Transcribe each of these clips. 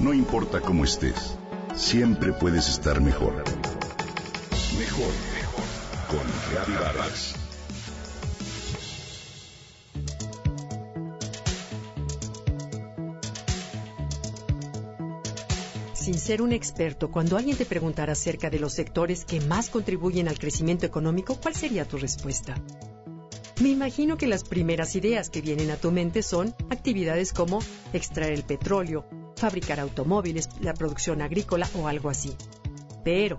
No importa cómo estés, siempre puedes estar mejor. Mejor, mejor. Con Reavivadas. Sin ser un experto, cuando alguien te preguntara acerca de los sectores que más contribuyen al crecimiento económico, ¿cuál sería tu respuesta? Me imagino que las primeras ideas que vienen a tu mente son actividades como extraer el petróleo, fabricar automóviles, la producción agrícola o algo así. Pero,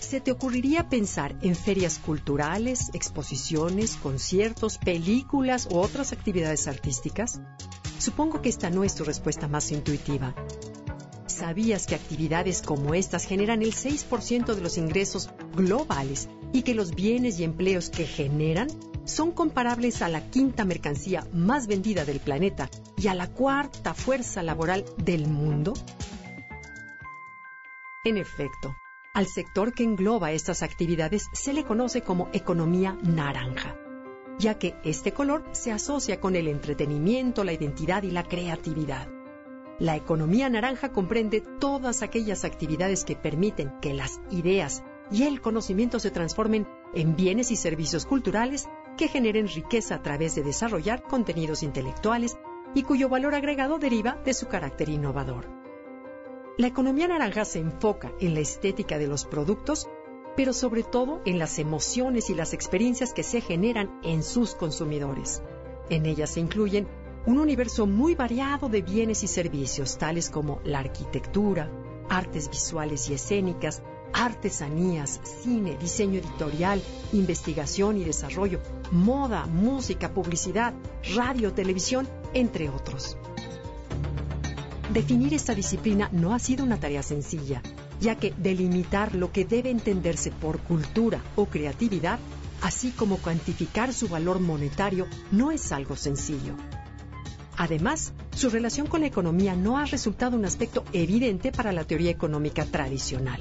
¿se te ocurriría pensar en ferias culturales, exposiciones, conciertos, películas u otras actividades artísticas? Supongo que esta no es tu respuesta más intuitiva. ¿Sabías que actividades como estas generan el 6% de los ingresos globales y que los bienes y empleos que generan son comparables a la quinta mercancía más vendida del planeta y a la cuarta fuerza laboral del mundo? En efecto, al sector que engloba estas actividades se le conoce como economía naranja, ya que este color se asocia con el entretenimiento, la identidad y la creatividad. La economía naranja comprende todas aquellas actividades que permiten que las ideas y el conocimiento se transformen en bienes y servicios culturales que generen riqueza a través de desarrollar contenidos intelectuales y cuyo valor agregado deriva de su carácter innovador. La economía naranja se enfoca en la estética de los productos, pero sobre todo en las emociones y las experiencias que se generan en sus consumidores. En ellas se incluyen un universo muy variado de bienes y servicios, tales como la arquitectura, artes visuales y escénicas, artesanías, cine, diseño editorial, investigación y desarrollo, moda, música, publicidad, radio, televisión, entre otros. Definir esta disciplina no ha sido una tarea sencilla, ya que delimitar lo que debe entenderse por cultura o creatividad, así como cuantificar su valor monetario, no es algo sencillo. Además, su relación con la economía no ha resultado un aspecto evidente para la teoría económica tradicional.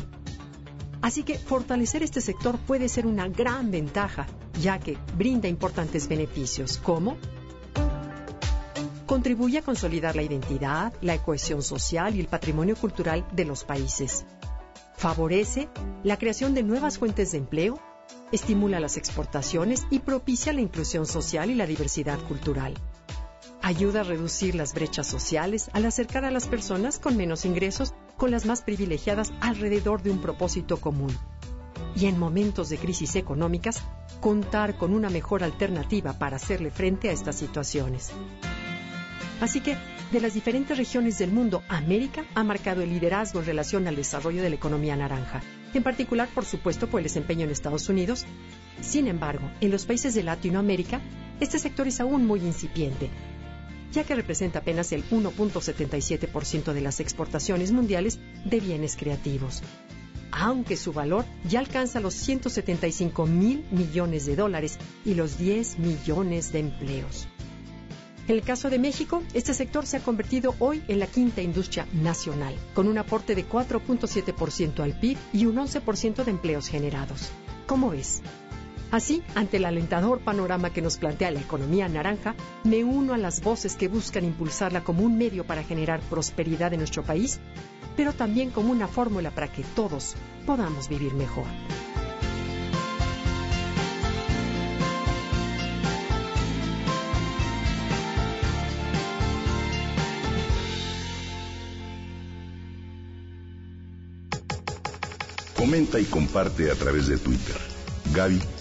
Así que fortalecer este sector puede ser una gran ventaja, ya que brinda importantes beneficios, como contribuye a consolidar la identidad, la cohesión social y el patrimonio cultural de los países. Favorece la creación de nuevas fuentes de empleo, estimula las exportaciones y propicia la inclusión social y la diversidad cultural. Ayuda a reducir las brechas sociales al acercar a las personas con menos ingresos con las más privilegiadas alrededor de un propósito común. Y en momentos de crisis económicas, contar con una mejor alternativa para hacerle frente a estas situaciones. Así que, de las diferentes regiones del mundo, América ha marcado el liderazgo en relación al desarrollo de la economía naranja, en particular, por supuesto, por el desempeño en Estados Unidos. Sin embargo, en los países de Latinoamérica, este sector es aún muy incipiente, ya que representa apenas el 1.77% de las exportaciones mundiales de bienes creativos, aunque su valor ya alcanza los 175 mil millones de dólares y los 10 millones de empleos. En el caso de México, este sector se ha convertido hoy en la quinta industria nacional, con un aporte de 4.7% al PIB y un 11% de empleos generados. ¿Cómo ves? Así, ante el alentador panorama que nos plantea la economía naranja, me uno a las voces que buscan impulsarla como un medio para generar prosperidad en nuestro país, pero también como una fórmula para que todos podamos vivir mejor. Comenta y comparte a través de Twitter. Gaby